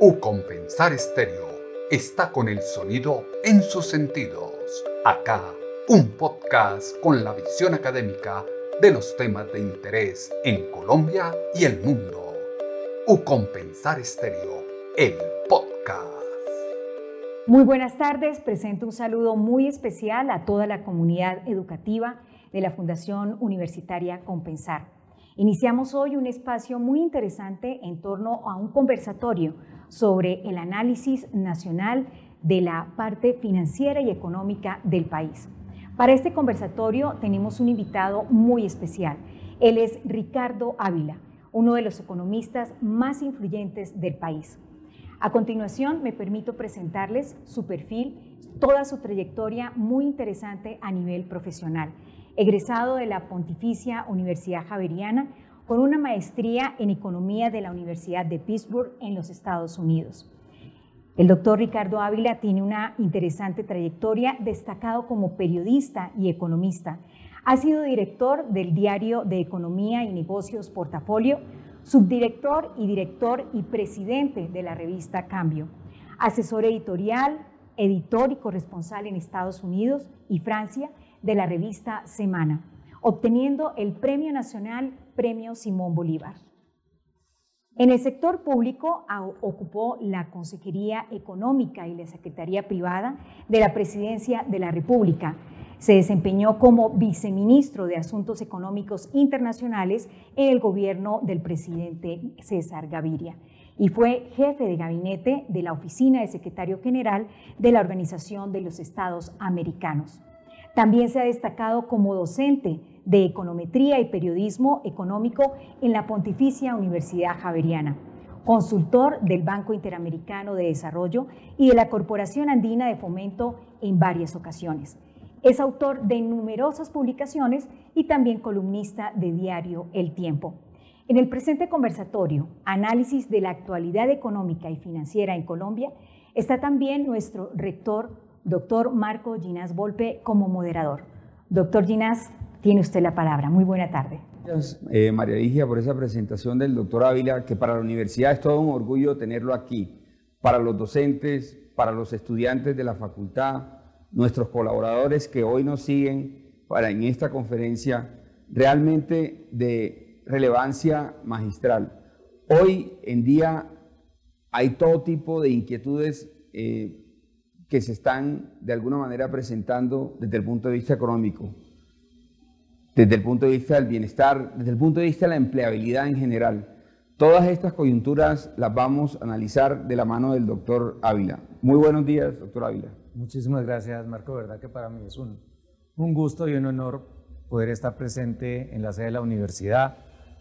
U Compensar Estéreo está con el sonido en sus sentidos. Acá, un podcast con la visión académica de los temas de interés en Colombia y el mundo. U Compensar Estéreo, el podcast. Muy buenas tardes, presento un saludo muy especial a toda la comunidad educativa de la Fundación Universitaria Compensar. Iniciamos hoy un espacio muy interesante en torno a un conversatorio sobre el análisis nacional de la parte financiera y económica del país. Para este conversatorio tenemos un invitado muy especial. Él es Ricardo Ávila, uno de los economistas más influyentes del país. A continuación, me permito presentarles su perfil, toda su trayectoria muy interesante a nivel profesional egresado de la Pontificia Universidad Javeriana, con una maestría en Economía de la Universidad de Pittsburgh en los Estados Unidos. El doctor Ricardo Ávila tiene una interesante trayectoria, destacado como periodista y economista. Ha sido director del diario de Economía y Negocios Portafolio, subdirector y director y presidente de la revista Cambio, asesor editorial, editor y corresponsal en Estados Unidos y Francia de la revista Semana, obteniendo el Premio Nacional Premio Simón Bolívar. En el sector público ocupó la Consejería Económica y la Secretaría Privada de la Presidencia de la República. Se desempeñó como viceministro de Asuntos Económicos Internacionales en el gobierno del presidente César Gaviria y fue jefe de gabinete de la Oficina de Secretario General de la Organización de los Estados Americanos. También se ha destacado como docente de econometría y periodismo económico en la Pontificia Universidad Javeriana, consultor del Banco Interamericano de Desarrollo y de la Corporación Andina de Fomento en varias ocasiones. Es autor de numerosas publicaciones y también columnista de diario El Tiempo. En el presente conversatorio, Análisis de la actualidad económica y financiera en Colombia, está también nuestro rector doctor Marco Ginás Volpe como moderador. Doctor Ginás, tiene usted la palabra. Muy buena tarde. Gracias, eh, María Ligia, por esa presentación del doctor Ávila, que para la universidad es todo un orgullo tenerlo aquí, para los docentes, para los estudiantes de la facultad, nuestros colaboradores que hoy nos siguen para en esta conferencia realmente de relevancia magistral. Hoy en día hay todo tipo de inquietudes eh, que se están de alguna manera presentando desde el punto de vista económico, desde el punto de vista del bienestar, desde el punto de vista de la empleabilidad en general. Todas estas coyunturas las vamos a analizar de la mano del doctor Ávila. Muy buenos días, doctor Ávila. Muchísimas gracias, Marco. Verdad que para mí es un, un gusto y un honor poder estar presente en la sede de la universidad,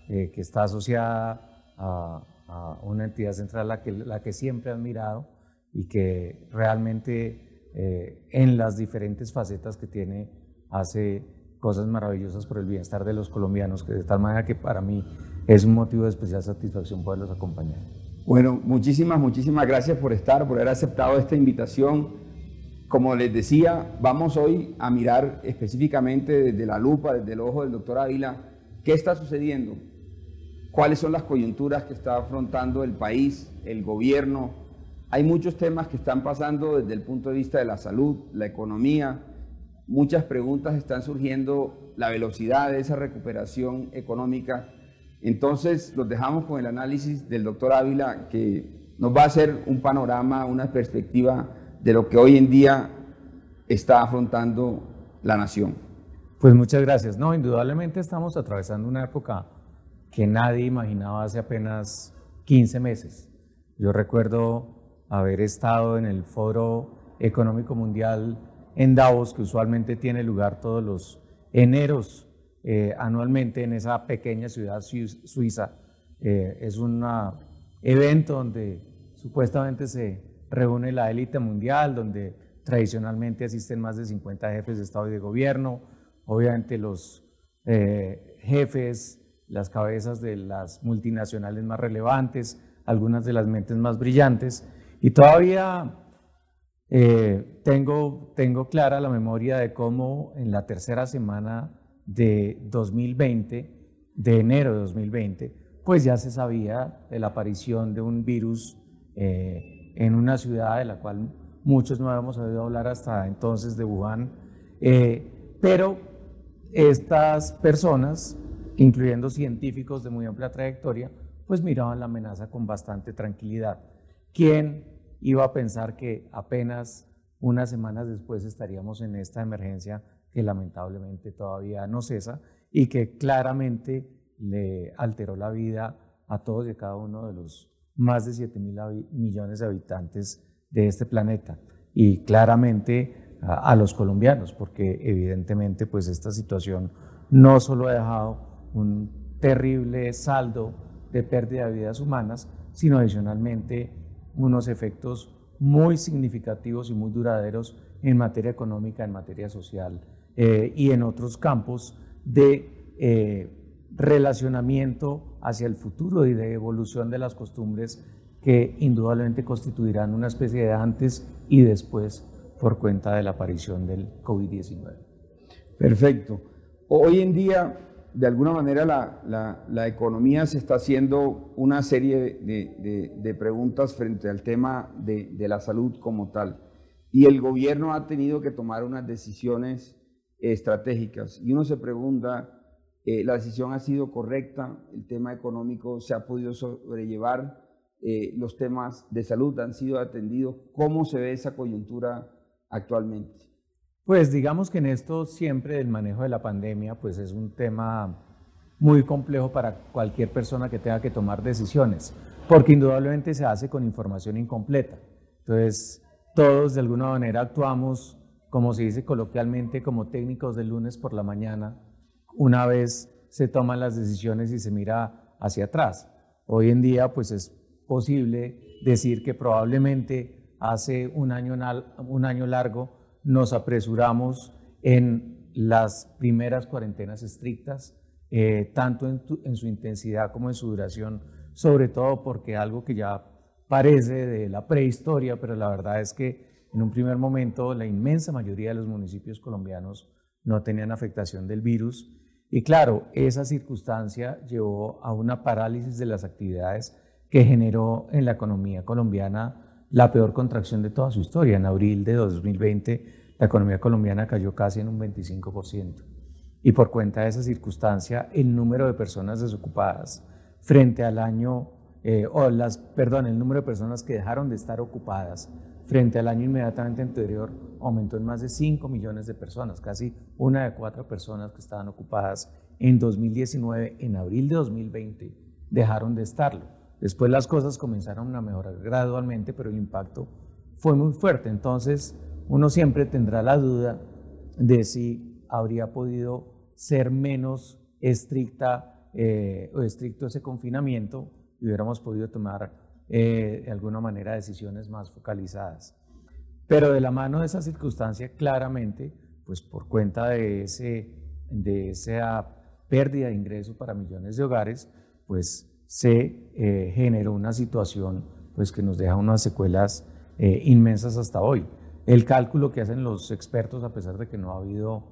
eh, que está asociada a, a, una entidad central la que, la que siempre he admirado y que realmente eh, en las diferentes facetas que tiene hace cosas maravillosas por el bienestar de los colombianos, que de tal manera que para mí es un motivo de especial satisfacción poderlos acompañar. Bueno, muchísimas, muchísimas gracias por estar, por haber aceptado esta invitación. Como les decía, vamos hoy a mirar específicamente desde la lupa, desde el ojo del doctor Ávila, qué está sucediendo, cuáles son las coyunturas que está afrontando el país, el gobierno, hay muchos temas que están pasando desde el punto de vista de la salud, la economía. Muchas preguntas están surgiendo, la velocidad de esa recuperación económica. Entonces, los dejamos con el análisis del doctor Ávila, que nos va a hacer un panorama, una perspectiva de lo que hoy en día está afrontando la nación. Pues muchas gracias. No, indudablemente estamos atravesando una época que nadie imaginaba hace apenas 15 meses. Yo recuerdo haber estado en el Foro Económico Mundial en Davos, que usualmente tiene lugar todos los eneros eh, anualmente en esa pequeña ciudad suiza. Eh, es un evento donde supuestamente se reúne la élite mundial, donde tradicionalmente asisten más de 50 jefes de Estado y de gobierno, obviamente los eh, jefes, las cabezas de las multinacionales más relevantes, algunas de las mentes más brillantes, y todavía eh, tengo, tengo clara la memoria de cómo en la tercera semana de 2020, de enero de 2020, pues ya se sabía de la aparición de un virus eh, en una ciudad de la cual muchos no habíamos oído hablar hasta entonces de Wuhan, eh, pero estas personas, incluyendo científicos de muy amplia trayectoria, pues miraban la amenaza con bastante tranquilidad. ¿Quién iba a pensar que apenas unas semanas después estaríamos en esta emergencia que lamentablemente todavía no cesa y que claramente le alteró la vida a todos y cada uno de los más de 7 mil millones de habitantes de este planeta y claramente a, a, los colombianos, porque evidentemente pues esta situación no solo ha dejado un terrible saldo de pérdida de vidas humanas, sino adicionalmente unos efectos muy significativos y muy duraderos en materia económica, en materia social eh, y en otros campos de eh, relacionamiento hacia el futuro y de evolución de las costumbres que indudablemente constituirán una especie de antes y después por cuenta de la aparición del COVID-19. Perfecto. Hoy en día, de alguna manera, la, economía se está haciendo una serie de, preguntas frente al tema de, de, la salud como tal. Y el gobierno ha tenido que tomar unas decisiones estratégicas. Y uno se pregunta, eh, la decisión ha sido correcta, el tema económico se ha podido sobrellevar, eh, los temas de salud han sido atendidos. ¿Cómo se ve esa coyuntura actualmente? Pues digamos que en esto siempre el manejo de la pandemia pues es un tema muy complejo para cualquier persona que tenga que tomar decisiones, porque indudablemente se hace con información incompleta. Entonces, todos de alguna manera actuamos, como se dice coloquialmente, como técnicos de lunes por la mañana, una vez se toman las decisiones y se mira hacia atrás. Hoy en día, pues es posible decir que probablemente hace un año, un año largo nos apresuramos en las primeras cuarentenas estrictas, eh, tanto en, en, su intensidad como en su duración, sobre todo porque algo que ya parece de la prehistoria, pero la verdad es que en un primer momento la inmensa mayoría de los municipios colombianos no tenían afectación del virus. Y claro, esa circunstancia llevó a una parálisis de las actividades que generó en la economía colombiana la peor contracción de toda su historia. En abril de 2020, la economía colombiana cayó casi en un 25%. Y por cuenta de esa circunstancia, el número de personas desocupadas frente al año, eh, o las, perdón, el número de personas que dejaron de estar ocupadas frente al año inmediatamente anterior aumentó en más de 5 millones de personas, casi una de cuatro personas que estaban ocupadas en 2019, en abril de 2020, dejaron de estarlo. Después las cosas comenzaron a mejorar gradualmente, pero el impacto fue muy fuerte. Entonces, uno siempre tendrá la duda de si habría podido ser menos estricta eh, o estricto ese confinamiento y hubiéramos podido tomar eh, de alguna manera decisiones más focalizadas. Pero de la mano de esa circunstancia, claramente, pues por cuenta de, ese, de esa pérdida de ingresos para millones de hogares, pues se eh, generó una situación pues, que nos deja unas secuelas eh, inmensas hasta hoy. El cálculo que hacen los expertos, a pesar de que no ha habido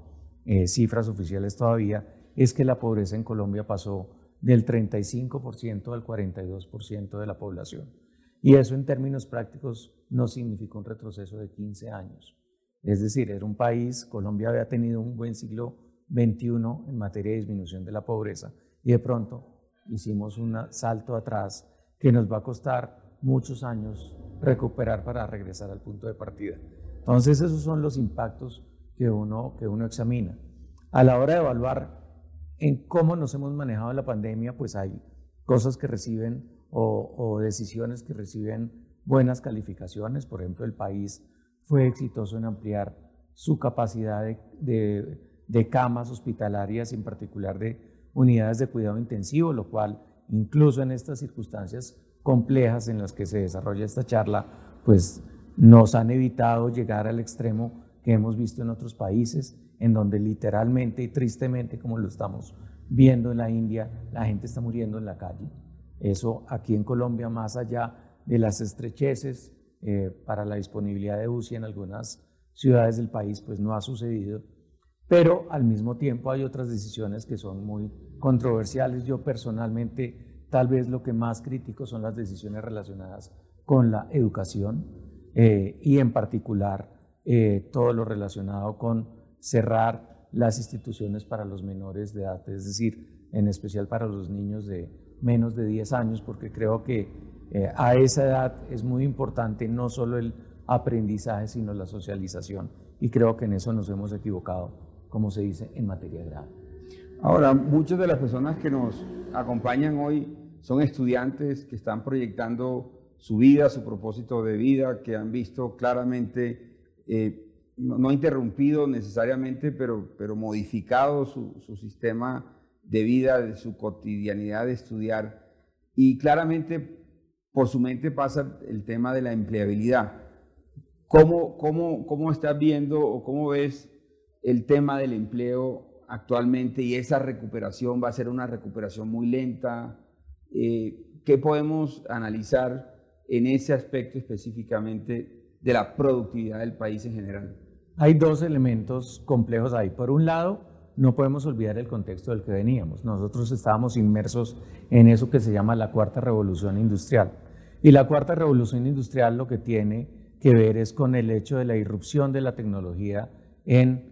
cifras oficiales todavía, es que la pobreza en Colombia pasó del 35% al 42% de la población. Y eso en términos prácticos no significa un retroceso de 15 años. Es decir, era un país, Colombia había tenido un buen siglo XXI en materia de disminución de la pobreza y de pronto hicimos un salto atrás que nos va a costar muchos años recuperar para regresar al punto de partida. Entonces esos son los impactos que uno, que uno examina. A la hora de evaluar en cómo nos hemos manejado la pandemia, pues hay cosas que reciben o, decisiones que reciben buenas calificaciones. Por ejemplo, el país fue exitoso en ampliar su capacidad de, de, camas hospitalarias, en particular de unidades de cuidado intensivo, lo cual incluso en estas circunstancias complejas en las que se desarrolla esta charla, pues nos han evitado llegar al extremo que hemos visto en otros países en donde literalmente y tristemente, como lo estamos viendo en la India, la gente está muriendo en la calle. Eso aquí en Colombia, más allá de las estrecheces eh, para la disponibilidad de UCI en algunas ciudades del país, pues no ha sucedido. Pero al mismo tiempo hay otras decisiones que son muy controversiales. Yo personalmente, tal vez lo que más critico son las decisiones relacionadas con la educación eh, y en particular eh, todo lo relacionado con cerrar las instituciones para los menores de edad, es decir, en especial para los niños de menos de 10 años, porque creo que eh, a esa edad es muy importante no solo el aprendizaje, sino la socialización. Y creo que en eso nos hemos equivocado, como se dice, en materia grave. Ahora, muchas de las personas que nos acompañan hoy son estudiantes que están proyectando su vida, su propósito de vida, que han visto claramente, eh, no, interrumpido necesariamente, pero, pero modificado su, su sistema de vida, de su cotidianidad de estudiar. Y claramente por su mente pasa el tema de la empleabilidad. ¿Cómo, cómo, cómo estás viendo o cómo ves el tema del empleo actualmente y esa recuperación? ¿Va a ser una recuperación muy lenta? Eh, ¿Qué podemos analizar en ese aspecto específicamente de la productividad del país en general? Hay dos elementos complejos ahí. Por un lado, no podemos olvidar el contexto del que veníamos. Nosotros estábamos inmersos en eso que se llama la cuarta revolución industrial. Y la cuarta revolución industrial lo que tiene que ver es con el hecho de la irrupción de la tecnología en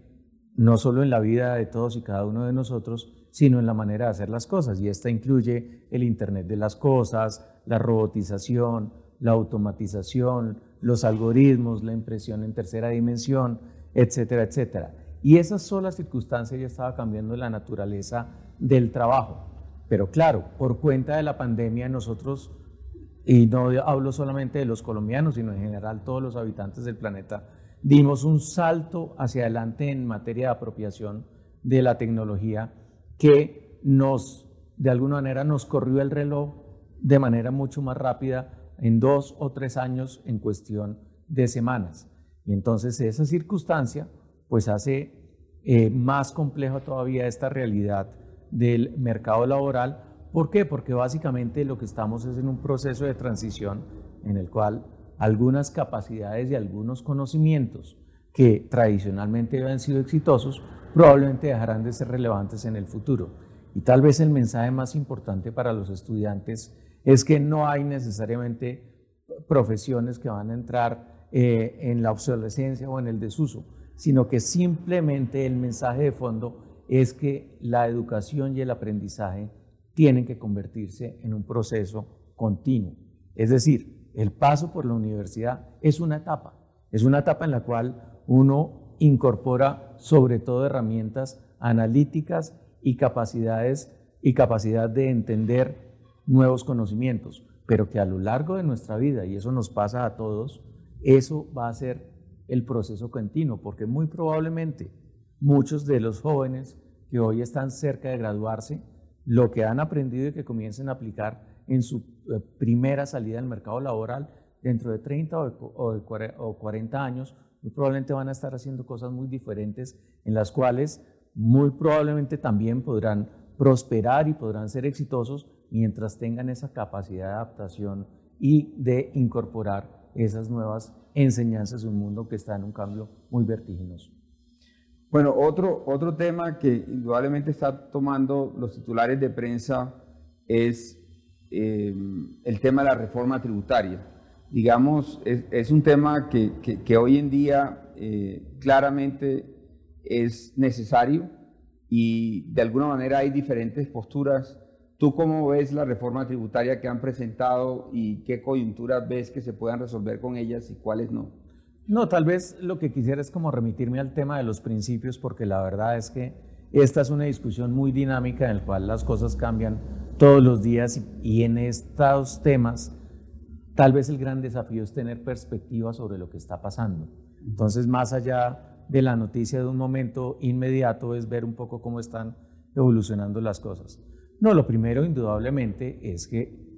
no solo en la vida de todos y cada uno de nosotros, sino en la manera de hacer las cosas. Y esta incluye el Internet de las Cosas, la robotización, la automatización, los algoritmos, la impresión en tercera dimensión, etcétera, etcétera. Y esa sola circunstancia ya estaba cambiando la naturaleza del trabajo. Pero claro, por cuenta de la pandemia nosotros, y no hablo solamente de los colombianos, sino en general todos los habitantes del planeta, dimos un salto hacia adelante en materia de apropiación de la tecnología que nos, de alguna manera, nos corrió el reloj de manera mucho más rápida en dos o tres años en cuestión de semanas. Y entonces esa circunstancia pues hace eh, más compleja todavía esta realidad del mercado laboral. ¿Por qué? Porque básicamente lo que estamos es en un proceso de transición en el cual algunas capacidades y algunos conocimientos que tradicionalmente habían sido exitosos probablemente dejarán de ser relevantes en el futuro. Y tal vez el mensaje más importante para los estudiantes es que no hay necesariamente profesiones que van a entrar eh, en la obsolescencia o en el desuso, sino que simplemente el mensaje de fondo es que la educación y el aprendizaje tienen que convertirse en un proceso continuo. Es decir, el paso por la universidad es una etapa, es una etapa en la cual uno incorpora sobre todo herramientas analíticas y capacidades y capacidad de entender nuevos conocimientos, pero que a lo largo de nuestra vida, y eso nos pasa a todos, eso va a ser el proceso continuo, porque muy probablemente muchos de los jóvenes que hoy están cerca de graduarse, lo que han aprendido y que comiencen a aplicar en su eh, primera salida al mercado laboral dentro de 30 o 40 años, muy probablemente van a estar haciendo cosas muy diferentes en las cuales muy probablemente también podrán prosperar y podrán ser exitosos mientras tengan esa capacidad de adaptación y de incorporar esas nuevas enseñanzas de un mundo que está en un cambio muy vertiginoso. Bueno, otro, otro tema que indudablemente está tomando los titulares de prensa es eh, el tema de la reforma tributaria. Digamos, es, un tema que, que, hoy en día eh, claramente es necesario y de alguna manera hay diferentes posturas ¿Tú cómo ves la reforma tributaria que han presentado y qué coyunturas ves que se puedan resolver con ellas y cuáles no? No, tal vez lo que quisiera es como remitirme al tema de los principios, porque la verdad es que esta es una discusión muy dinámica en la cual las cosas cambian todos los días y en estos temas tal vez el gran desafío es tener perspectiva sobre lo que está pasando. Entonces, más allá de la noticia de un momento inmediato, es ver un poco cómo están evolucionando las cosas. No, lo primero indudablemente es que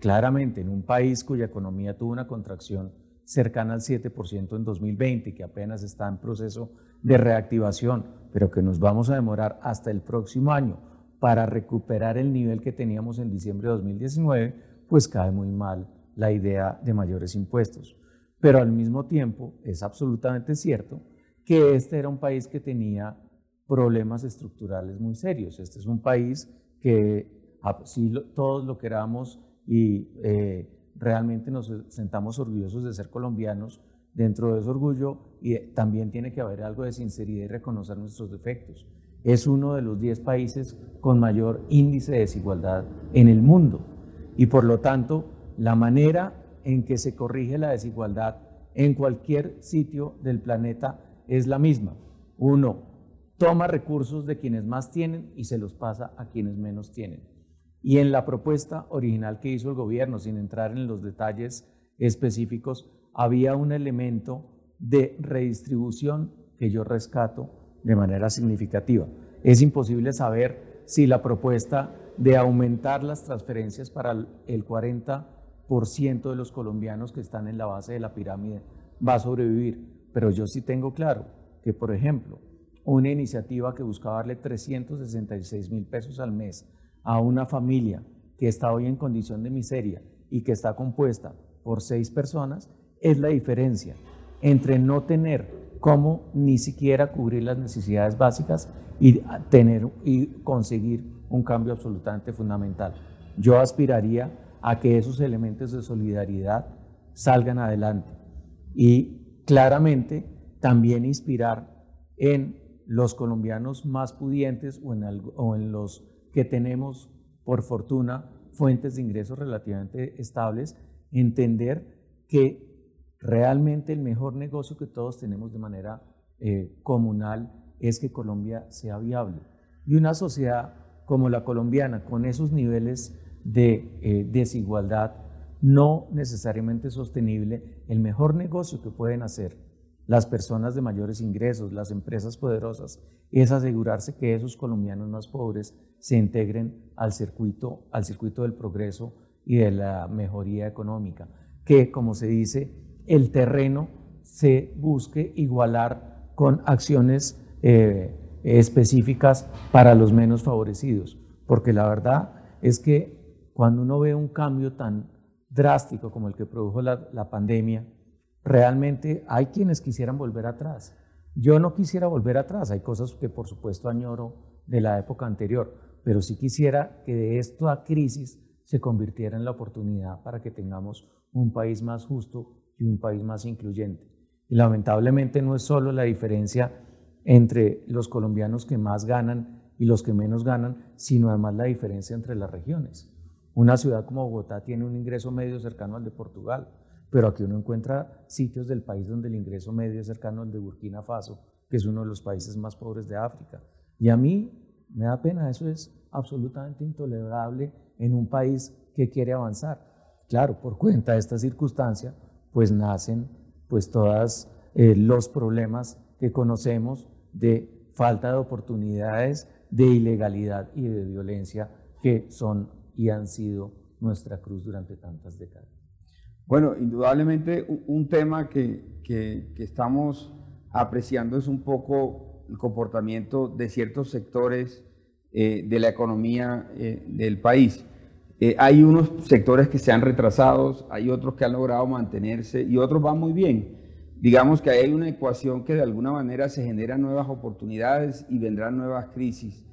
claramente en un país cuya economía tuvo una contracción cercana al 7% en 2020, que apenas está en proceso de reactivación, pero que nos vamos a demorar hasta el próximo año para recuperar el nivel que teníamos en diciembre de 2019, pues cae muy mal la idea de mayores impuestos. Pero al mismo tiempo es absolutamente cierto que este era un país que tenía problemas estructurales muy serios. Este es un país que si todos lo queramos y eh, realmente nos sentamos orgullosos de ser colombianos, dentro de ese orgullo y también tiene que haber algo de sinceridad y reconocer nuestros defectos. Es uno de los 10 países con mayor índice de desigualdad en el mundo y por lo tanto la manera en que se corrige la desigualdad en cualquier sitio del planeta es la misma. Uno, toma recursos de quienes más tienen y se los pasa a quienes menos tienen. Y en la propuesta original que hizo el gobierno, sin entrar en los detalles específicos, había un elemento de redistribución que yo rescato de manera significativa. Es imposible saber si la propuesta de aumentar las transferencias para el 40% de los colombianos que están en la base de la pirámide va a sobrevivir. Pero yo sí tengo claro que, por ejemplo, una iniciativa que buscaba darle 366 mil pesos al mes a una familia que está hoy en condición de miseria y que está compuesta por seis personas, es la diferencia entre no tener cómo ni siquiera cubrir las necesidades básicas y tener y conseguir un cambio absolutamente fundamental. Yo aspiraría a que esos elementos de solidaridad salgan adelante y claramente también inspirar en los colombianos más pudientes o en, o en los que tenemos, por fortuna, fuentes de ingresos relativamente estables, entender que realmente el mejor negocio que todos tenemos de manera eh, comunal es que Colombia sea viable. Y una sociedad como la colombiana, con esos niveles de eh, desigualdad no necesariamente sostenible, el mejor negocio que pueden hacer las personas de mayores ingresos, las empresas poderosas, es asegurarse que esos colombianos más pobres se integren al circuito, al circuito del progreso y de la mejoría económica, que como se dice, el terreno se busque igualar con acciones eh, específicas para los menos favorecidos, porque la verdad es que cuando uno ve un cambio tan drástico como el que produjo la, la pandemia, realmente hay quienes quisieran volver atrás. Yo no quisiera volver atrás, hay cosas que por supuesto añoro de la época anterior, pero sí quisiera que de esta crisis se convirtiera en la oportunidad para que tengamos un país más justo y un país más incluyente. Y lamentablemente no es solo la diferencia entre los colombianos que más ganan y los que menos ganan, sino además la diferencia entre las regiones. Una ciudad como Bogotá tiene un ingreso medio cercano al de Portugal, pero aquí uno encuentra sitios del país donde el ingreso medio es cercano al de Burkina Faso, que es uno de los países más pobres de África. Y a mí me da pena, eso es absolutamente intolerable en un país que quiere avanzar. Claro, por cuenta de esta circunstancia, pues nacen pues todos eh, los problemas que conocemos de falta de oportunidades, de ilegalidad y de violencia que son y han sido nuestra cruz durante tantas décadas. Bueno, indudablemente un tema que, que, estamos apreciando es un poco el comportamiento de ciertos sectores eh, de la economía eh, del país. Eh, hay unos sectores que se han retrasado, hay otros que han logrado mantenerse y otros van muy bien. Digamos que hay una ecuación que de alguna manera se generan nuevas oportunidades y vendrán nuevas crisis.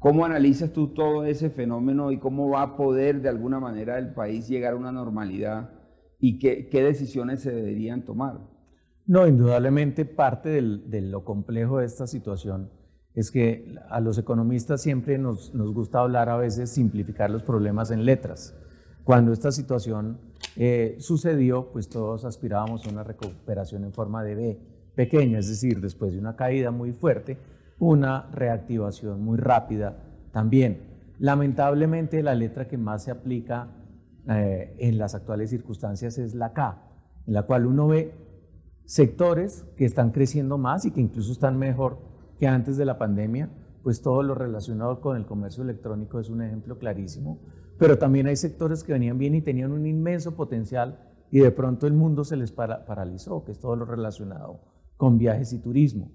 ¿Cómo analizas tú todo ese fenómeno y cómo va a poder de alguna manera el país llegar a una normalidad y qué, decisiones se deberían tomar? No, indudablemente parte de lo complejo de esta situación es que a los economistas siempre nos, gusta hablar a veces, simplificar los problemas en letras. Cuando esta situación eh, sucedió, pues todos aspirábamos a una recuperación en forma de B pequeña, es decir, después de una caída muy fuerte, una reactivación muy rápida también. Lamentablemente la letra que más se aplica eh, en las actuales circunstancias es la K, en la cual uno ve sectores que están creciendo más y que incluso están mejor que antes de la pandemia, pues todo lo relacionado con el comercio electrónico es un ejemplo clarísimo, pero también hay sectores que venían bien y tenían un inmenso potencial y de pronto el mundo se les paralizó, que es todo lo relacionado con viajes y turismo.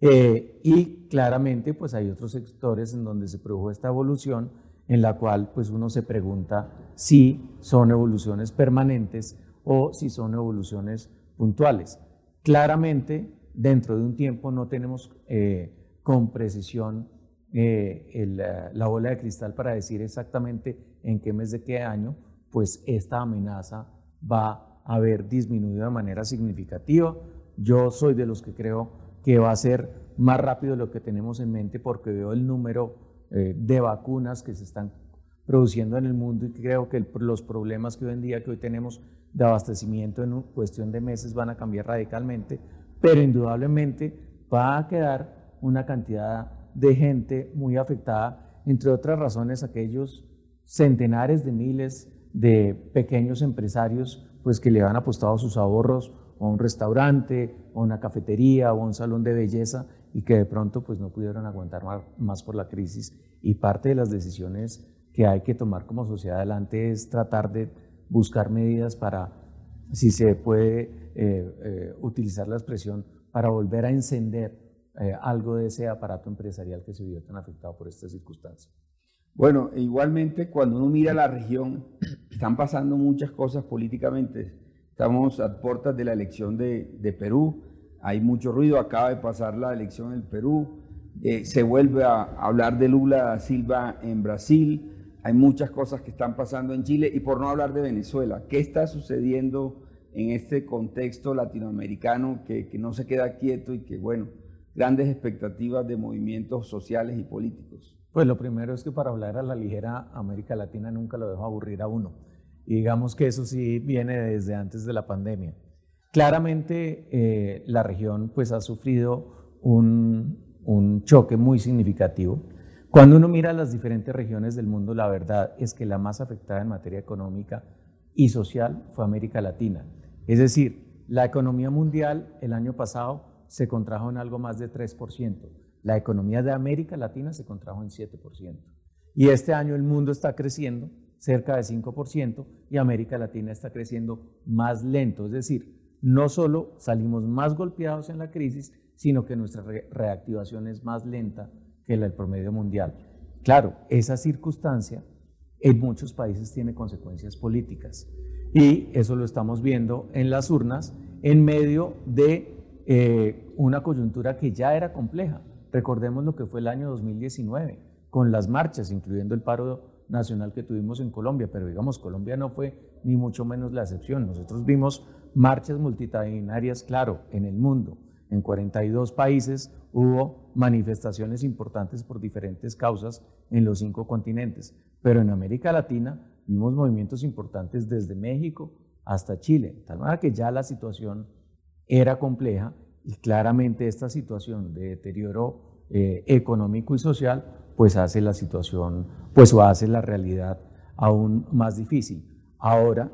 Eh, y claramente pues hay otros sectores en donde se produjo esta evolución en la cual pues uno se pregunta si son evoluciones permanentes o si son evoluciones puntuales. Claramente dentro de un tiempo no tenemos eh, con precisión eh, la bola de cristal para decir exactamente en qué mes de qué año, pues esta amenaza va a haber disminuido de manera significativa. Yo soy de los que creo que va a ser más rápido lo que tenemos en mente porque veo el número eh, de vacunas que se están produciendo en el mundo y creo que los problemas que hoy en día que hoy tenemos de abastecimiento en cuestión de meses van a cambiar radicalmente, pero indudablemente va a quedar una cantidad de gente muy afectada, entre otras razones aquellos centenares de miles de pequeños empresarios pues que le han apostado sus ahorros a un restaurante, o una cafetería, o un salón de belleza y que de pronto pues no pudieron aguantar más por la crisis. Y parte de las decisiones que hay que tomar como sociedad adelante es tratar de buscar medidas para, si se puede eh, eh, utilizar la expresión, para volver a encender eh, algo de ese aparato empresarial que se vio tan afectado por esta circunstancia. Bueno, igualmente cuando uno mira la región, están pasando muchas cosas políticamente. Estamos a puertas de la elección de, de Perú, hay mucho ruido, acaba de pasar la elección en Perú, se vuelve a hablar de Lula Silva en Brasil, hay muchas cosas que están pasando en Chile y por no hablar de Venezuela. ¿Qué está sucediendo en este contexto latinoamericano que, no se queda quieto y que, bueno, grandes expectativas de movimientos sociales y políticos? Pues lo primero es que para hablar a la ligera, América Latina nunca lo deja aburrir a uno. Y digamos que eso sí viene desde antes de la pandemia. Claramente eh, la región pues ha sufrido un, un choque muy significativo cuando uno mira las diferentes regiones del mundo, la verdad es que la más afectada en materia económica y social fue América Latina. Es decir, la economía mundial el año pasado se contrajo en algo más de 3%. La economía de América Latina se contrajo en 7%. Y este año el mundo está creciendo cerca de 5% y América Latina está creciendo más lento. Es decir, no solo salimos más golpeados en la crisis, sino que nuestra reactivación es más lenta que el promedio mundial. Claro, esa circunstancia en muchos países tiene consecuencias políticas y eso lo estamos viendo en las urnas en medio de eh, una coyuntura que ya era compleja. Recordemos lo que fue el año 2019 con las marchas, incluyendo el paro nacional que tuvimos en Colombia, pero digamos, Colombia no fue ni mucho menos la excepción. Nosotros vimos marchas multitudinarias, claro, en el mundo, en 42 países hubo manifestaciones importantes por diferentes causas en los cinco continentes, pero en América Latina vimos movimientos importantes desde México hasta Chile, tal manera que ya la situación era compleja y claramente esta situación de deterioro eh, económico y social pues hace la situación, pues hace la realidad aún más difícil. Ahora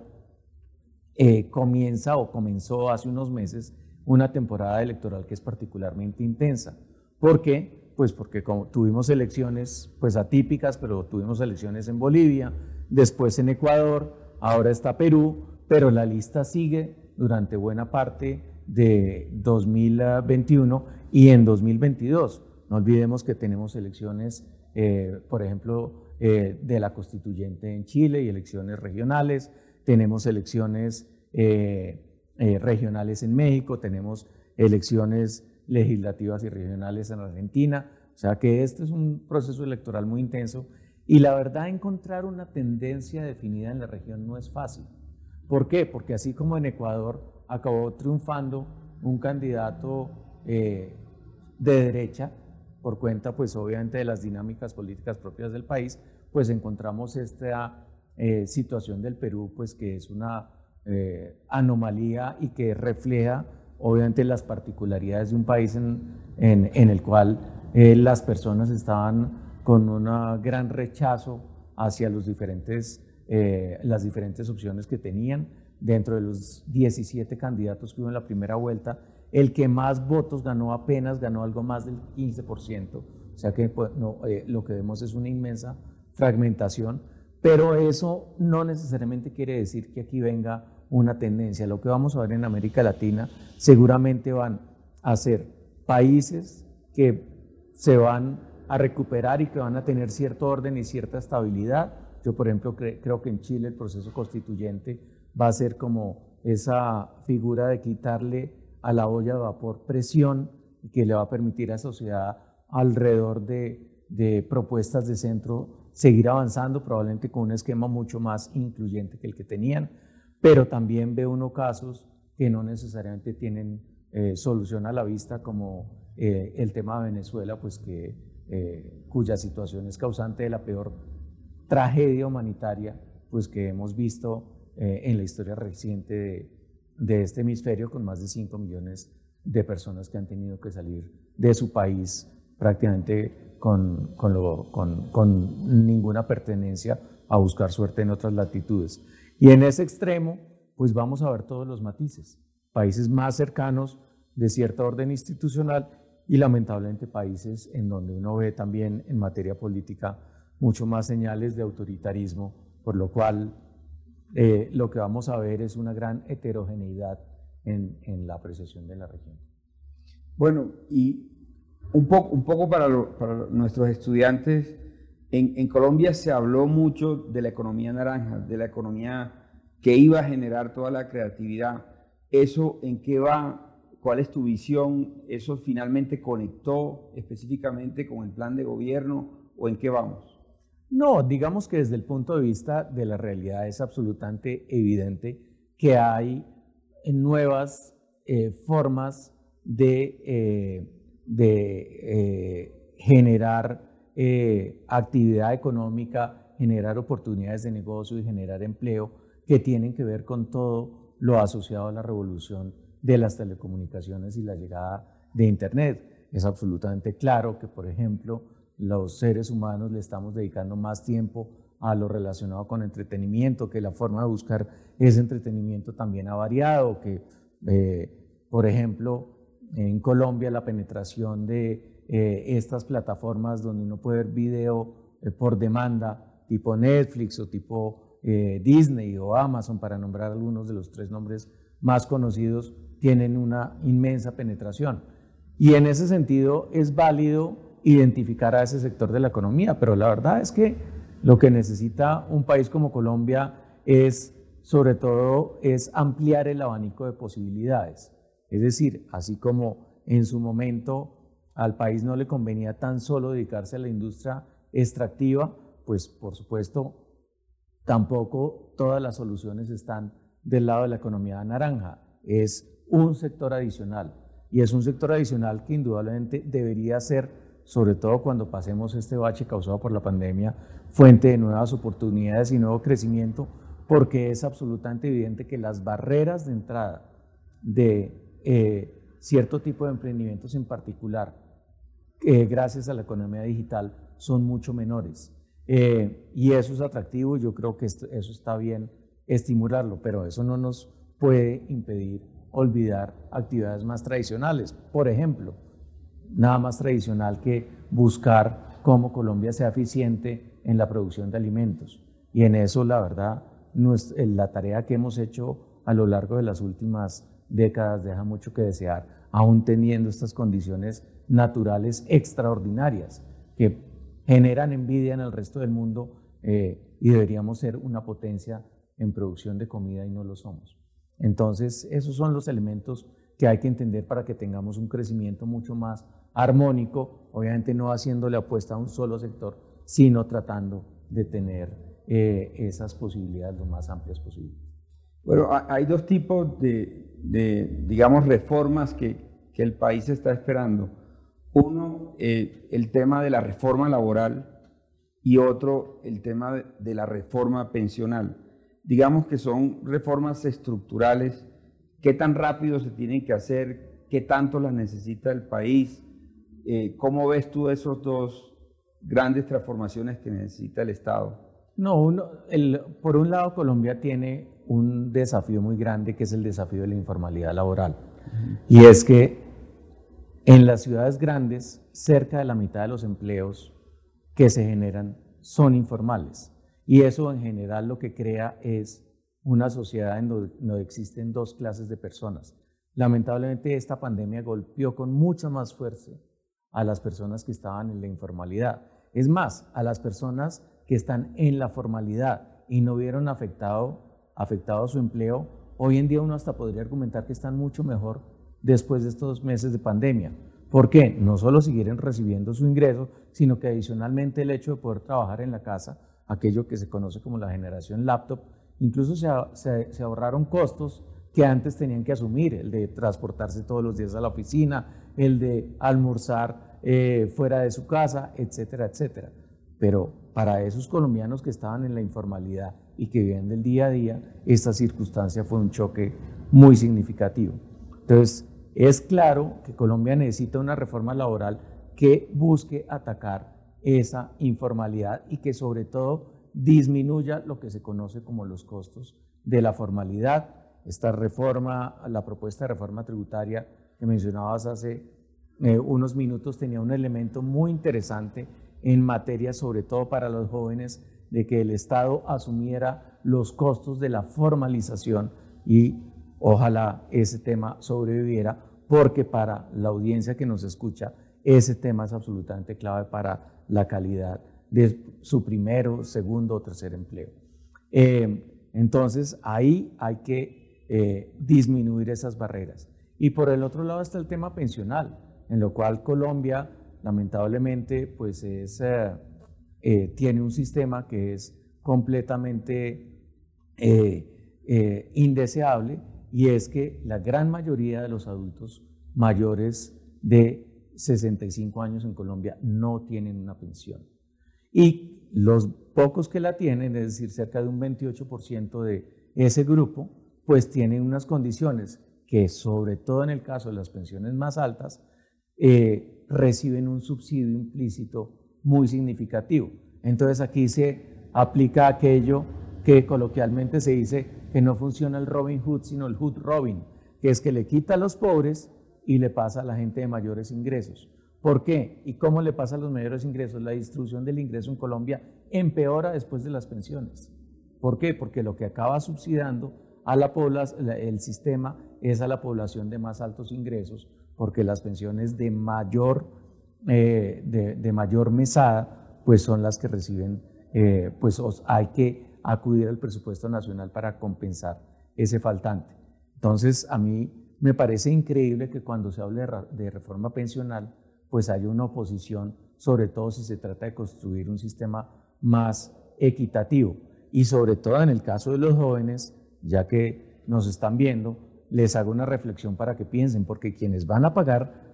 eh, comienza o comenzó hace unos meses una temporada electoral que es particularmente intensa. ¿Por qué? Pues porque como tuvimos elecciones pues atípicas, pero tuvimos elecciones en Bolivia, después en Ecuador, ahora está Perú, pero la lista sigue durante buena parte de 2021 y en 2022. No olvidemos que tenemos elecciones, eh, por ejemplo, eh, de la constituyente en Chile y elecciones regionales, tenemos elecciones eh, regionales en México, tenemos elecciones legislativas y regionales en Argentina, o sea que este es un proceso electoral muy intenso y la verdad encontrar una tendencia definida en la región no es fácil. ¿Por qué? Porque así como en Ecuador acabó triunfando un candidato eh, de derecha, por cuenta pues obviamente de las dinámicas políticas propias del país, pues encontramos esta eh, situación del Perú pues que es una eh, anomalía y que refleja obviamente las particularidades de un país en, en, el cual las personas estaban con un gran rechazo hacia los diferentes, eh, las diferentes opciones que tenían. Dentro de los 17 candidatos que hubo en la primera vuelta, el que más votos ganó apenas ganó algo más del 15%. O sea que pues, no, lo que vemos es una inmensa fragmentación pero eso no necesariamente quiere decir que aquí venga una tendencia. Lo que vamos a ver en América Latina seguramente van a ser países que se van a recuperar y que van a tener cierto orden y cierta estabilidad. Yo, por ejemplo, creo que en Chile el proceso constituyente va a ser como esa figura de quitarle a la olla de vapor presión y que le va a permitir a la sociedad alrededor de, de propuestas de centro seguir avanzando, probablemente con un esquema mucho más incluyente que el que tenían. pero también ve uno casos que no necesariamente tienen eh, solución a la vista, como eh, el tema de Venezuela, pues que, eh, cuya situación es causante de la peor tragedia humanitaria pues, que hemos visto en la historia reciente de, este hemisferio, con más de 5 millones de personas que han tenido que salir de su país prácticamente con, con ninguna pertenencia a buscar suerte en otras latitudes. Y en ese extremo, pues vamos a ver todos los matices. Países más cercanos de cierta orden institucional y lamentablemente países en donde uno ve también en materia política mucho más señales de autoritarismo, por lo cual eh, lo que vamos a ver es una gran heterogeneidad en, en la apreciación de la región. Bueno, y un poco, un poco para, para nuestros estudiantes, en, en, Colombia se habló mucho de la economía naranja, de la economía que iba a generar toda la creatividad. ¿Eso en qué va? ¿Cuál es tu visión? ¿Eso finalmente conectó específicamente con el plan de gobierno o en qué vamos? No, digamos que desde el punto de vista de la realidad es absolutamente evidente que hay nuevas eh, formas de eh, eh, generar actividad económica, generar oportunidades de negocio y generar empleo que tienen que ver con todo lo asociado a la revolución de las telecomunicaciones y la llegada de Internet. Es absolutamente claro que, por ejemplo, los seres humanos le estamos dedicando más tiempo a lo relacionado con entretenimiento, que la forma de buscar ese entretenimiento también ha variado, que, eh, por ejemplo, en Colombia la penetración de eh, estas plataformas donde uno puede ver video eh, por demanda, tipo Netflix o tipo Disney o Amazon, para nombrar algunos de los tres nombres más conocidos, tienen una inmensa penetración. Y en ese sentido es válido identificar a ese sector de la economía, pero la verdad es que lo que necesita un país como Colombia es, sobre todo, es ampliar el abanico de posibilidades. Es decir, así como en su momento al país no le convenía tan solo dedicarse a la industria extractiva, pues por supuesto tampoco todas las soluciones están del lado de la economía naranja. Es un sector adicional y es un sector adicional que indudablemente debería ser, sobre todo cuando pasemos este bache causado por la pandemia, fuente de nuevas oportunidades y nuevo crecimiento, porque es absolutamente evidente que las barreras de entrada de eh, cierto tipo de emprendimientos en particular, eh, gracias a la economía digital, son mucho menores. Eh, y eso es atractivo, yo creo que eso está bien estimularlo, pero eso no nos puede impedir olvidar actividades más tradicionales. Por ejemplo, nada más tradicional que buscar cómo Colombia sea eficiente en la producción de alimentos. Y en eso, la verdad, la tarea que hemos hecho a lo largo de las últimas décadas deja mucho que desear, aún teniendo estas condiciones naturales extraordinarias que generan envidia en el resto del mundo eh, y deberíamos ser una potencia en producción de comida y no lo somos. Entonces, esos son los elementos que hay que entender para que tengamos un crecimiento mucho más armónico, obviamente no haciéndole apuesta a un solo sector, sino tratando de tener eh, esas posibilidades lo más amplias posibles. Bueno, hay dos tipos de, digamos, reformas que, que, el país está esperando. Uno, eh, el tema de la reforma laboral y otro, el tema de, la reforma pensional. Digamos que son reformas estructurales. ¿Qué tan rápido se tienen que hacer? ¿Qué tanto las necesita el país? Eh, ¿Cómo ves tú esos dos grandes transformaciones que necesita el Estado? No, uno, el, por un lado Colombia tiene un desafío muy grande que es el desafío de la informalidad laboral. Y es que en las ciudades grandes, cerca de la mitad de los empleos que se generan son informales. Y eso en general lo que crea es una sociedad en donde existen dos clases de personas. Lamentablemente esta pandemia golpeó con mucha más fuerza a las personas que estaban en la informalidad. Es más, a las personas que están en la formalidad y no vieron afectado afectado su empleo, hoy en día uno hasta podría argumentar que están mucho mejor después de estos meses de pandemia. ¿Por qué? No solo siguieron recibiendo su ingreso, sino que adicionalmente el hecho de poder trabajar en la casa, aquello que se conoce como la generación laptop, incluso se, ahorraron costos que antes tenían que asumir, el de transportarse todos los días a la oficina, el de almorzar eh, fuera de su casa, etcétera, etcétera. Pero para esos colombianos que estaban en la informalidad y que vivían del día a día, esta circunstancia fue un choque muy significativo. Entonces, es claro que Colombia necesita una reforma laboral que busque atacar esa informalidad y que sobre todo disminuya lo que se conoce como los costos de la formalidad. Esta reforma, la propuesta de reforma tributaria que mencionabas hace eh, unos minutos tenía un elemento muy interesante en materia, sobre todo para los jóvenes, de que el Estado asumiera los costos de la formalización y ojalá ese tema sobreviviera, porque para la audiencia que nos escucha, ese tema es absolutamente clave para la calidad de su primero, segundo o tercer empleo. Eh, entonces, ahí hay que eh, disminuir esas barreras. Y por el otro lado está el tema pensional, en lo cual Colombia, lamentablemente, pues es, eh, tiene un sistema que es completamente indeseable y es que la gran mayoría de los adultos mayores de 65 años en Colombia no tienen una pensión. Y los pocos que la tienen, es decir, cerca de un 28% de ese grupo, pues tienen unas condiciones que, sobre todo en el caso de las pensiones más altas, eh, reciben un subsidio implícito muy significativo. Entonces aquí se aplica aquello que coloquialmente se dice que no funciona el Robin Hood, sino el Hood Robin, que es que le quita a los pobres y le pasa a la gente de mayores ingresos. ¿Por qué? ¿Y cómo le pasa a los mayores ingresos? La distribución del ingreso en Colombia empeora después de las pensiones. ¿Por qué? Porque lo que acaba subsidiando a la el sistema es a la población de más altos ingresos, porque las pensiones de mayor, eh, de, mayor mesada, pues son las que reciben, eh, pues hay que acudir al presupuesto nacional para compensar ese faltante. Entonces, a mí me parece increíble que cuando se hable de reforma pensional, pues haya una oposición, sobre todo si se trata de construir un sistema más equitativo. Y sobre todo en el caso de los jóvenes, ya que nos están viendo, les hago una reflexión para que piensen, porque quienes van a pagar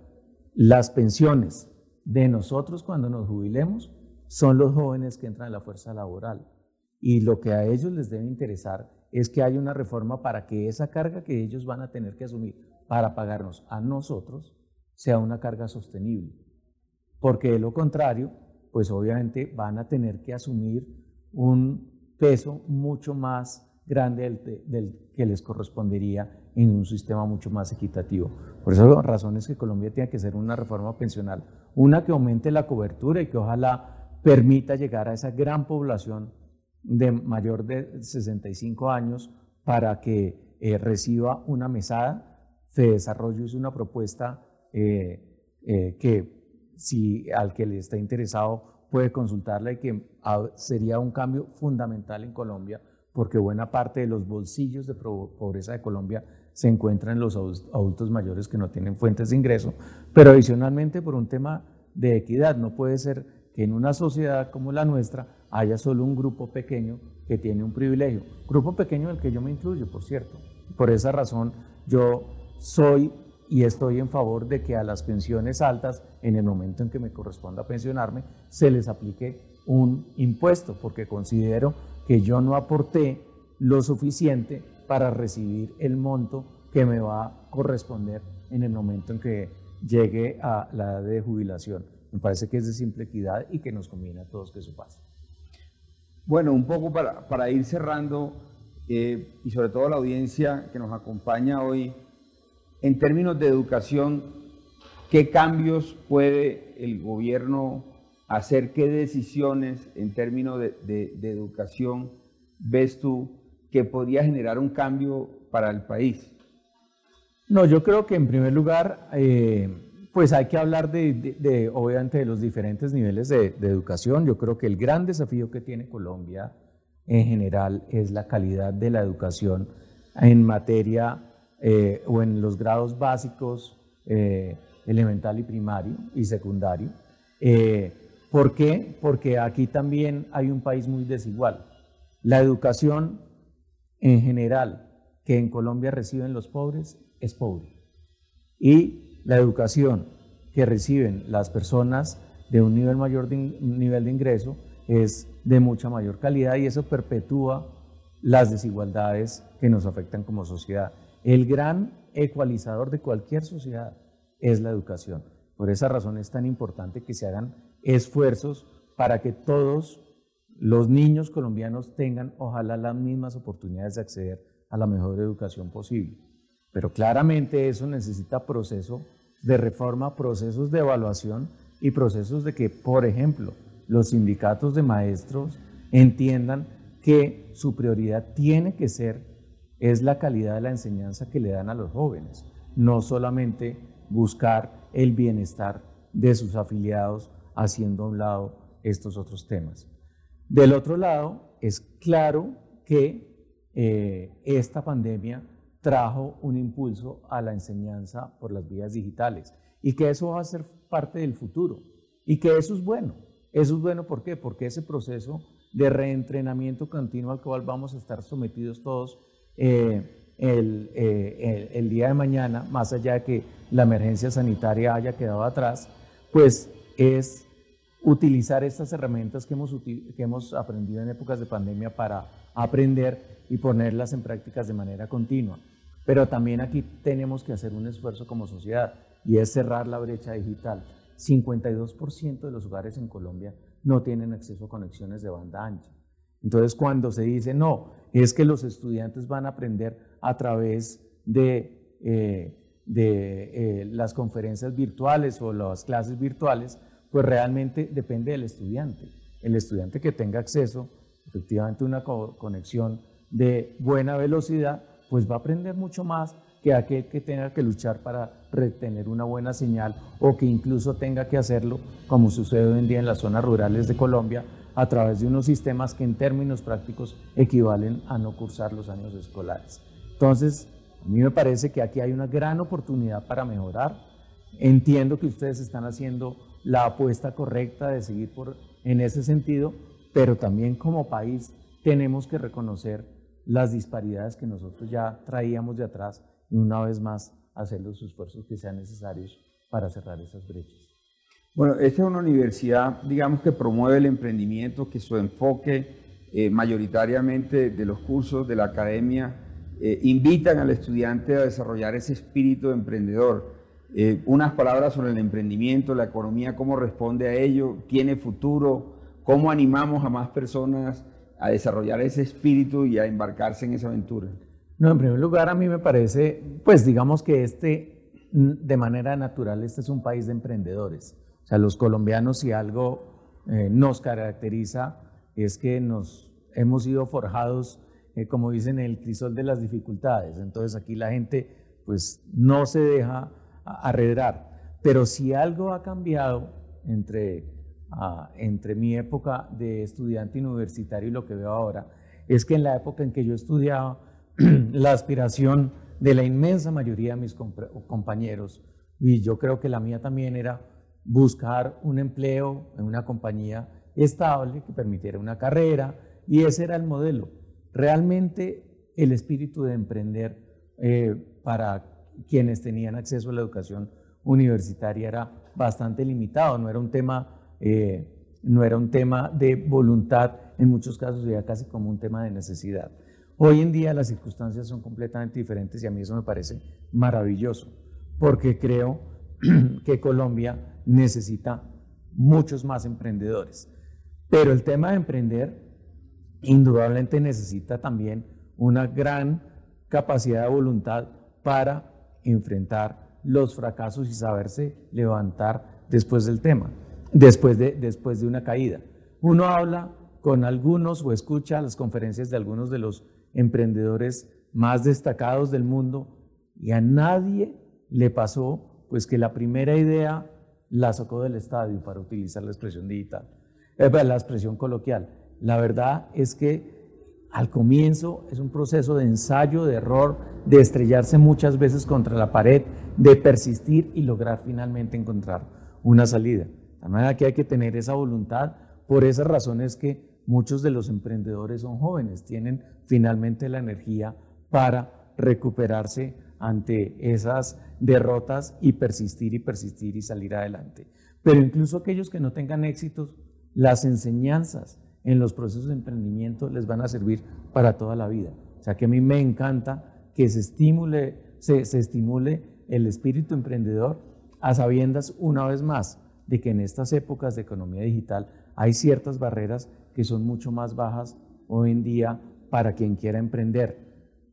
las pensiones de nosotros cuando nos jubilemos son los jóvenes que entran en la fuerza laboral. Y lo que a ellos les debe interesar es que haya una reforma para que esa carga que ellos van a tener que asumir para pagarnos a nosotros sea una carga sostenible. Porque de lo contrario, pues obviamente van a tener que asumir un peso mucho más grande del, que les correspondería en un sistema mucho más equitativo. Por esas razones que Colombia tiene que hacer una reforma pensional, una que aumente la cobertura y que ojalá permita llegar a esa gran población de mayor de 65 años para que eh, reciba una mesada. Fe Desarrollo es una propuesta eh, eh, que si al que le está interesado puede consultarla y que ah, sería un cambio fundamental en Colombia porque buena parte de los bolsillos de pobreza de Colombia se encuentran en los adultos mayores que no tienen fuentes de ingreso, pero adicionalmente por un tema de equidad, no puede ser que en una sociedad como la nuestra haya solo un grupo pequeño que tiene un privilegio. Grupo pequeño del que yo me incluyo, por cierto. Por esa razón yo soy y estoy en favor de que a las pensiones altas, en el momento en que me corresponda pensionarme, se les aplique un impuesto, porque considero que yo no aporté lo suficiente para recibir el monto que me va a corresponder en el momento en que llegue a la edad de jubilación. Me parece que es de simple equidad y que nos conviene a todos que eso pase. Bueno, un poco para, ir cerrando, eh, y sobre todo la audiencia que nos acompaña hoy, en términos de educación, ¿qué cambios puede el gobierno hacer? ¿Qué decisiones en términos de, educación ves tú que podría generar un cambio para el país? No, yo creo que en primer lugar, eh, pues hay que hablar de, obviamente, de los diferentes niveles de, educación. Yo creo que el gran desafío que tiene Colombia en general es la calidad de la educación en materia eh, o en los grados básicos, eh, elemental y primario y secundario. Eh, ¿Por qué? Porque aquí también hay un país muy desigual. La educación en general que en Colombia reciben los pobres es pobre. Y la educación que reciben las personas de un nivel mayor de, nivel de ingreso es de mucha mayor calidad y eso perpetúa las desigualdades que nos afectan como sociedad. El gran ecualizador de cualquier sociedad es la educación. Por esa razón es tan importante que se hagan esfuerzos para que todos los niños colombianos tengan ojalá las mismas oportunidades de acceder a la mejor educación posible. Pero claramente eso necesita proceso de reforma, procesos de evaluación y procesos de que, por ejemplo, los sindicatos de maestros entiendan que su prioridad tiene que ser es la calidad de la enseñanza que le dan a los jóvenes, no solamente buscar el bienestar de sus afiliados haciendo a un lado estos otros temas. Del otro lado, es claro que eh, esta pandemia trajo un impulso a la enseñanza por las vías digitales y que eso va a ser parte del futuro y que eso es bueno. Eso es bueno, ¿por qué? Porque ese proceso de reentrenamiento continuo al cual vamos a estar sometidos todos eh, eh, el, día de mañana, más allá de que la emergencia sanitaria haya quedado atrás, pues es utilizar estas herramientas que hemos, que hemos aprendido en épocas de pandemia para aprender y ponerlas en prácticas de manera continua. Pero también aquí tenemos que hacer un esfuerzo como sociedad y es cerrar la brecha digital. 52% de los hogares en Colombia no tienen acceso a conexiones de banda ancha. Entonces, cuando se dice, no, es que los estudiantes van a aprender a través de, eh, eh, las conferencias virtuales o las clases virtuales, pues realmente depende del estudiante. El estudiante que tenga acceso efectivamente una conexión de buena velocidad, pues va a aprender mucho más que aquel que tenga que luchar para retener una buena señal o que incluso tenga que hacerlo, como sucede hoy en día en las zonas rurales de Colombia, a través de unos sistemas que en términos prácticos equivalen a no cursar los años escolares. Entonces, a mí me parece que aquí hay una gran oportunidad para mejorar. Entiendo que ustedes están haciendo la apuesta correcta de seguir por, en ese sentido, pero también como país tenemos que reconocer las disparidades que nosotros ya traíamos de atrás y una vez más hacer los esfuerzos que sean necesarios para cerrar esas brechas. Bueno, esta es una universidad, digamos, que promueve el emprendimiento, que su enfoque eh, mayoritariamente de los cursos de la academia eh, invitan al estudiante a desarrollar ese espíritu emprendedor. Eh, unas palabras sobre el emprendimiento, la economía, cómo responde a ello, tiene futuro, cómo animamos a más personas a desarrollar ese espíritu y a embarcarse en esa aventura. No, en primer lugar, a mí me parece, pues digamos que este, de manera natural, este es un país de emprendedores. O sea, los colombianos, si algo eh, nos caracteriza, es que nos hemos sido forjados, eh, como dicen, en el crisol de las dificultades. Entonces, aquí la gente, pues, no se deja arredrar. Pero si algo ha cambiado entre, entre mi época de estudiante universitario y lo que veo ahora, es que en la época en que yo estudiaba, la aspiración de la inmensa mayoría de mis compañeros, y yo creo que la mía también era buscar un empleo en una compañía estable que permitiera una carrera, y ese era el modelo. Realmente el espíritu de emprender eh, para quienes tenían acceso a la educación universitaria era bastante limitado, no era un tema, eh, no era un tema de voluntad, en muchos casos era casi como un tema de necesidad. Hoy en día las circunstancias son completamente diferentes y a mí eso me parece maravilloso, porque creo que Colombia necesita muchos más emprendedores. Pero el tema de emprender indudablemente necesita también una gran capacidad de voluntad para enfrentar los fracasos y saberse levantar después del tema, después de, después de una caída. Uno habla con algunos o escucha las conferencias de algunos de los emprendedores más destacados del mundo y a nadie le pasó pues que la primera idea la sacó del estadio para utilizar la expresión digital, eh, la expresión coloquial. La verdad es que al comienzo es un proceso de ensayo, de error, de estrellarse muchas veces contra la pared, de persistir y lograr finalmente encontrar una salida. De manera que hay que tener esa voluntad. Por esas razones que muchos de los emprendedores son jóvenes, tienen finalmente la energía para recuperarse ante esas derrotas y persistir y persistir y salir adelante. Pero incluso aquellos que no tengan éxitos, las enseñanzas en los procesos de emprendimiento les van a servir para toda la vida. O sea que a mí me encanta que se estimule, se, se estimule el espíritu emprendedor a sabiendas una vez más de que en estas épocas de economía digital hay ciertas barreras que son mucho más bajas hoy en día para quien quiera emprender.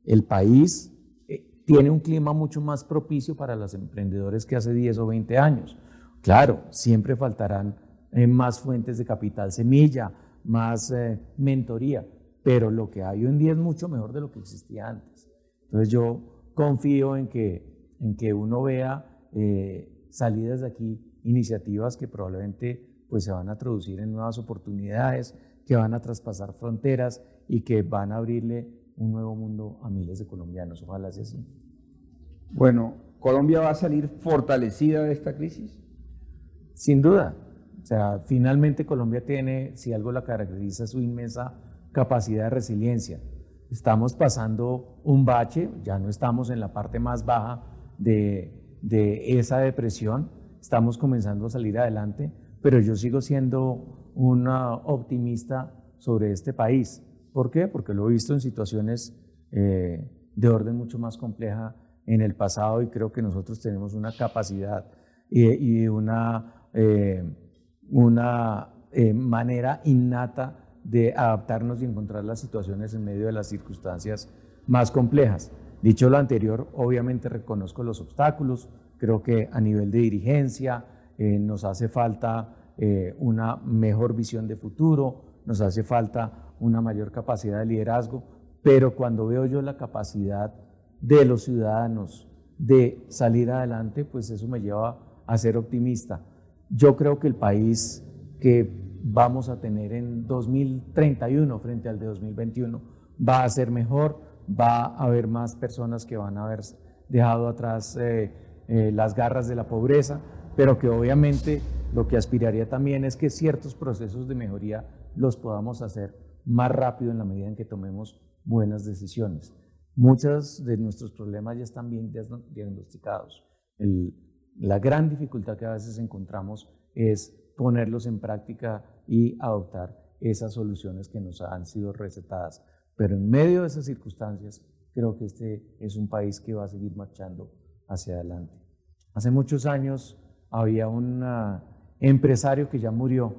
El país eh, tiene un clima mucho más propicio para los emprendedores que hace 10 o 20 años. Claro, siempre faltarán eh, más fuentes de capital semilla, más eh, mentoría, pero lo que hay hoy en día es mucho mejor de lo que existía antes. Entonces yo confío en que, en que uno vea salidas de aquí, iniciativas que probablemente pues, se van a traducir en nuevas oportunidades, que van a traspasar fronteras y que van a abrirle un nuevo mundo a miles de colombianos. Ojalá sea así. Bueno, ¿Colombia va a salir fortalecida de esta crisis? Sin duda. O sea, finalmente Colombia tiene, si algo la caracteriza, su inmensa capacidad de resiliencia. Estamos pasando un bache, ya no estamos en la parte más baja de, de esa depresión, estamos comenzando a salir adelante, pero yo sigo siendo una optimista sobre este país. ¿Por qué? Porque lo he visto en situaciones eh, de orden mucho más compleja en el pasado y creo que nosotros tenemos una capacidad y, una, eh, una eh, manera innata de adaptarnos y encontrar las situaciones en medio de las circunstancias más complejas. Dicho lo anterior, obviamente reconozco los obstáculos, creo que a nivel de dirigencia nos hace falta una mejor visión de futuro, nos hace falta una mayor capacidad de liderazgo, pero cuando veo yo la capacidad de los ciudadanos de salir adelante, pues eso me lleva a ser optimista. Yo creo que el país que vamos a tener en 2031 frente al de 2021 va a ser mejor, va a haber más personas que van a haber dejado atrás eh, eh, las garras de la pobreza, pero que obviamente lo que aspiraría también es que ciertos procesos de mejoría los podamos hacer más rápido en la medida en que tomemos buenas decisiones. Muchos de nuestros problemas ya están bien diagnosticados. la gran dificultad que a veces encontramos es ponerlos en práctica y adoptar esas soluciones que nos han sido recetadas. Pero en medio de esas circunstancias, creo que este es un país que va a seguir marchando hacia adelante. Hace muchos años había un ah, empresario que ya murió,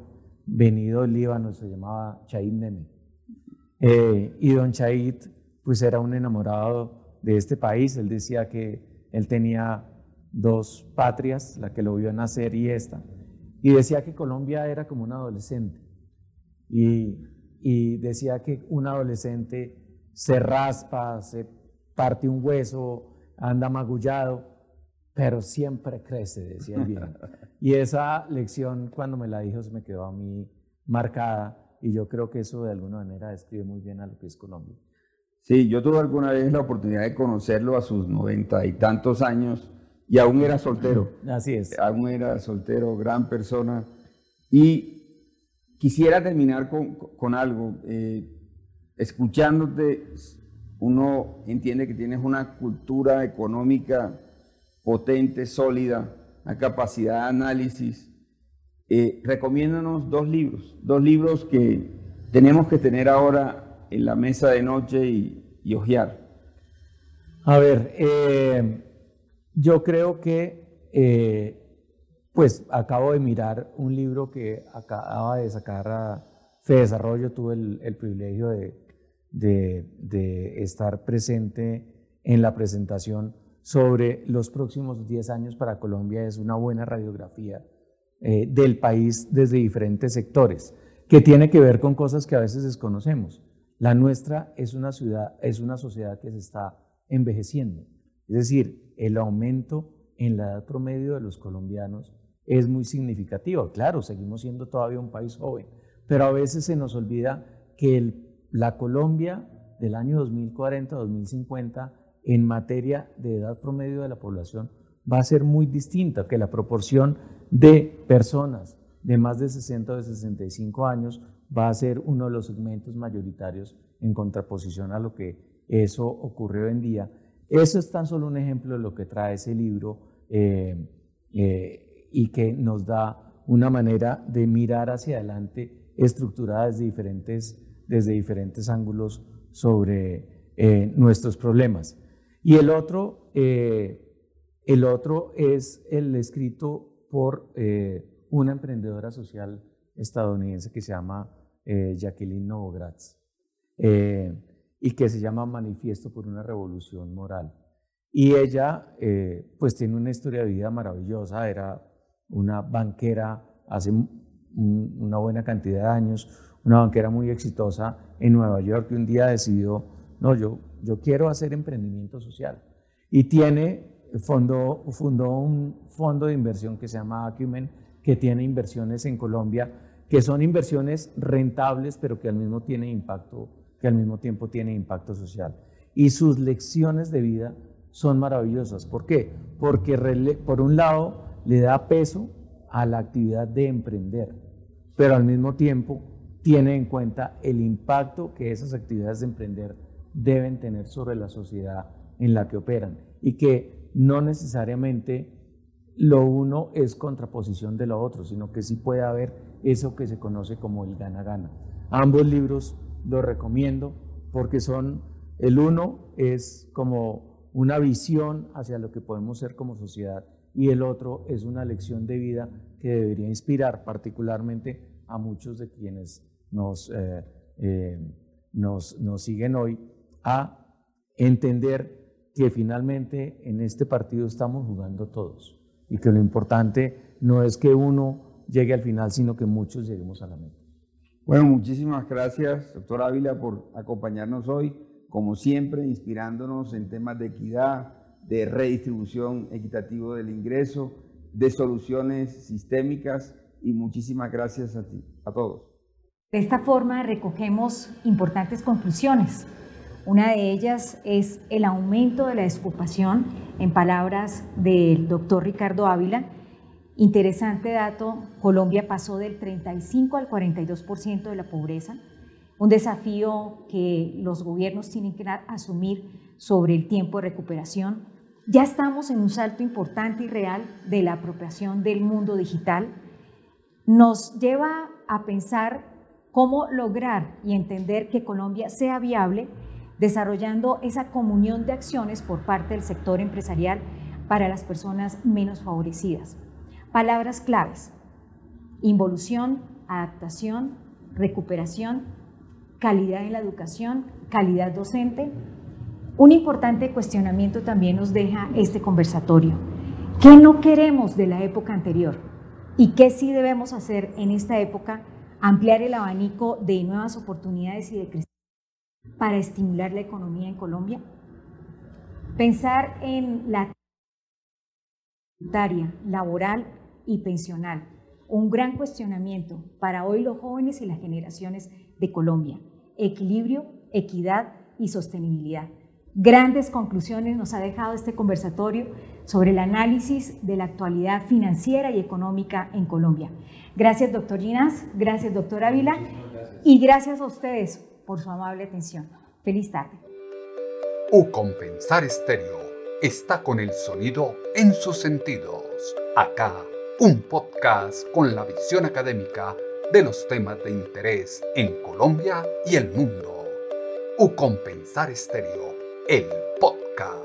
venido del Líbano, se llamaba Chaid Neme. Eh, y don Chaid, pues era un enamorado de este país. Él decía que él tenía dos patrias, la que lo vio nacer y esta. Y decía que Colombia era como un adolescente. Y, y decía que un adolescente se raspa, se parte un hueso, anda magullado, pero siempre crece, decía el bien. Y esa lección, cuando me la dijo, se me quedó a mí marcada y yo creo que eso de alguna manera describe muy bien a lo que es Colombia. Sí, yo tuve alguna vez la oportunidad de conocerlo a sus noventa y tantos años y aún era soltero. Así es. Aún era soltero, gran persona. Y quisiera terminar con, con algo. Eh, escuchándote, uno entiende que tienes una cultura económica potente, sólida, una capacidad de análisis eh, recomiéndanos dos libros, dos libros que tenemos que tener ahora en la mesa de noche y, y. A ver, eh, yo creo que, eh, pues acabo de mirar un libro que acaba de sacar a Fe Desarrollo, tuve el, privilegio de, de, estar presente en la presentación sobre los próximos 10 años para Colombia, es una buena radiografía eh, del país desde diferentes sectores, que tiene que ver con cosas que a veces desconocemos. La nuestra es una ciudad, es una sociedad que se está envejeciendo. Es decir, el aumento en la edad promedio de los colombianos es muy significativo. Claro, seguimos siendo todavía un país joven, pero a veces se nos olvida que la Colombia del año 2040-2050 en materia de edad promedio de la población va a ser muy distinta, que la proporción de personas de más de 60 o de 65 años va a ser uno de los segmentos mayoritarios en contraposición a lo que eso ocurre hoy en día. Eso es tan solo un ejemplo de lo que trae ese libro eh, eh, y que nos da una manera de mirar hacia adelante estructurada desde diferentes, desde diferentes ángulos sobre eh, nuestros problemas. Y el otro, el otro es el escrito por una emprendedora social estadounidense que se llama Jacqueline Novogratz y que se llama Manifiesto por una Revolución Moral. Y ella, eh, pues tiene una historia de vida maravillosa, era una banquera hace una buena cantidad de años, una banquera muy exitosa en Nueva York que un día decidió, no, yo, yo quiero hacer emprendimiento social. Y tiene, fundó, fundó un fondo de inversión que se llama Acumen, que tiene inversiones en Colombia, que son inversiones rentables, pero que al mismo tienen impacto que al mismo tiempo tiene impacto social. Y sus lecciones de vida son maravillosas. ¿Por qué? Porque por un lado le da peso a la actividad de emprender, pero al mismo tiempo tiene en cuenta el impacto que esas actividades de emprender deben tener sobre la sociedad en la que operan y que no necesariamente lo uno es contraposición de lo otro, sino que sí puede haber eso que se conoce como el gana-gana. Ambos libros lo recomiendo porque son, el uno es como una visión hacia lo que podemos ser como sociedad y el otro es una lección de vida que debería inspirar particularmente a muchos de quienes nos, eh, eh, nos, nos siguen hoy a entender que finalmente en este partido estamos jugando todos y que lo importante no es que uno llegue al final, sino que muchos lleguemos a la meta. Bueno, muchísimas gracias, doctor Ávila, por acompañarnos hoy, como siempre, inspirándonos en temas de equidad, de redistribución equitativa del ingreso, de soluciones sistémicas y muchísimas gracias a ti, a todos. De esta forma recogemos importantes conclusiones. Una de ellas es el aumento de la desocupación, en palabras del doctor Ricardo Ávila, Interesante dato, Colombia pasó del 35 al 42% de la pobreza, un desafío que los gobiernos tienen que asumir sobre el tiempo de recuperación. Ya estamos en un salto importante y real de la apropiación del mundo digital. Nos lleva a pensar cómo lograr y entender que Colombia sea viable desarrollando esa comunión de acciones por parte del sector empresarial para las personas menos favorecidas. Palabras claves. Involución, adaptación, recuperación, calidad en la educación, calidad docente. Un importante cuestionamiento también nos deja este conversatorio. ¿Qué no queremos de la época anterior? ¿Y qué sí debemos hacer en esta época? Ampliar el abanico de nuevas oportunidades y de crecimiento para estimular la economía en Colombia. Pensar en la laboral y pensional. Un gran cuestionamiento para hoy los jóvenes y las generaciones de Colombia. Equilibrio, equidad y sostenibilidad. Grandes conclusiones nos ha dejado este conversatorio sobre el análisis de la actualidad financiera y económica en Colombia. Gracias, doctor Ginás, gracias, doctor Ávila, y gracias a ustedes por su amable atención. Feliz tarde. U Compensar Estéreo está con el sonido en sus sentidos. Acá un podcast con la visión académica de los temas de interés en Colombia y el mundo. U Compensar Estéreo, el podcast.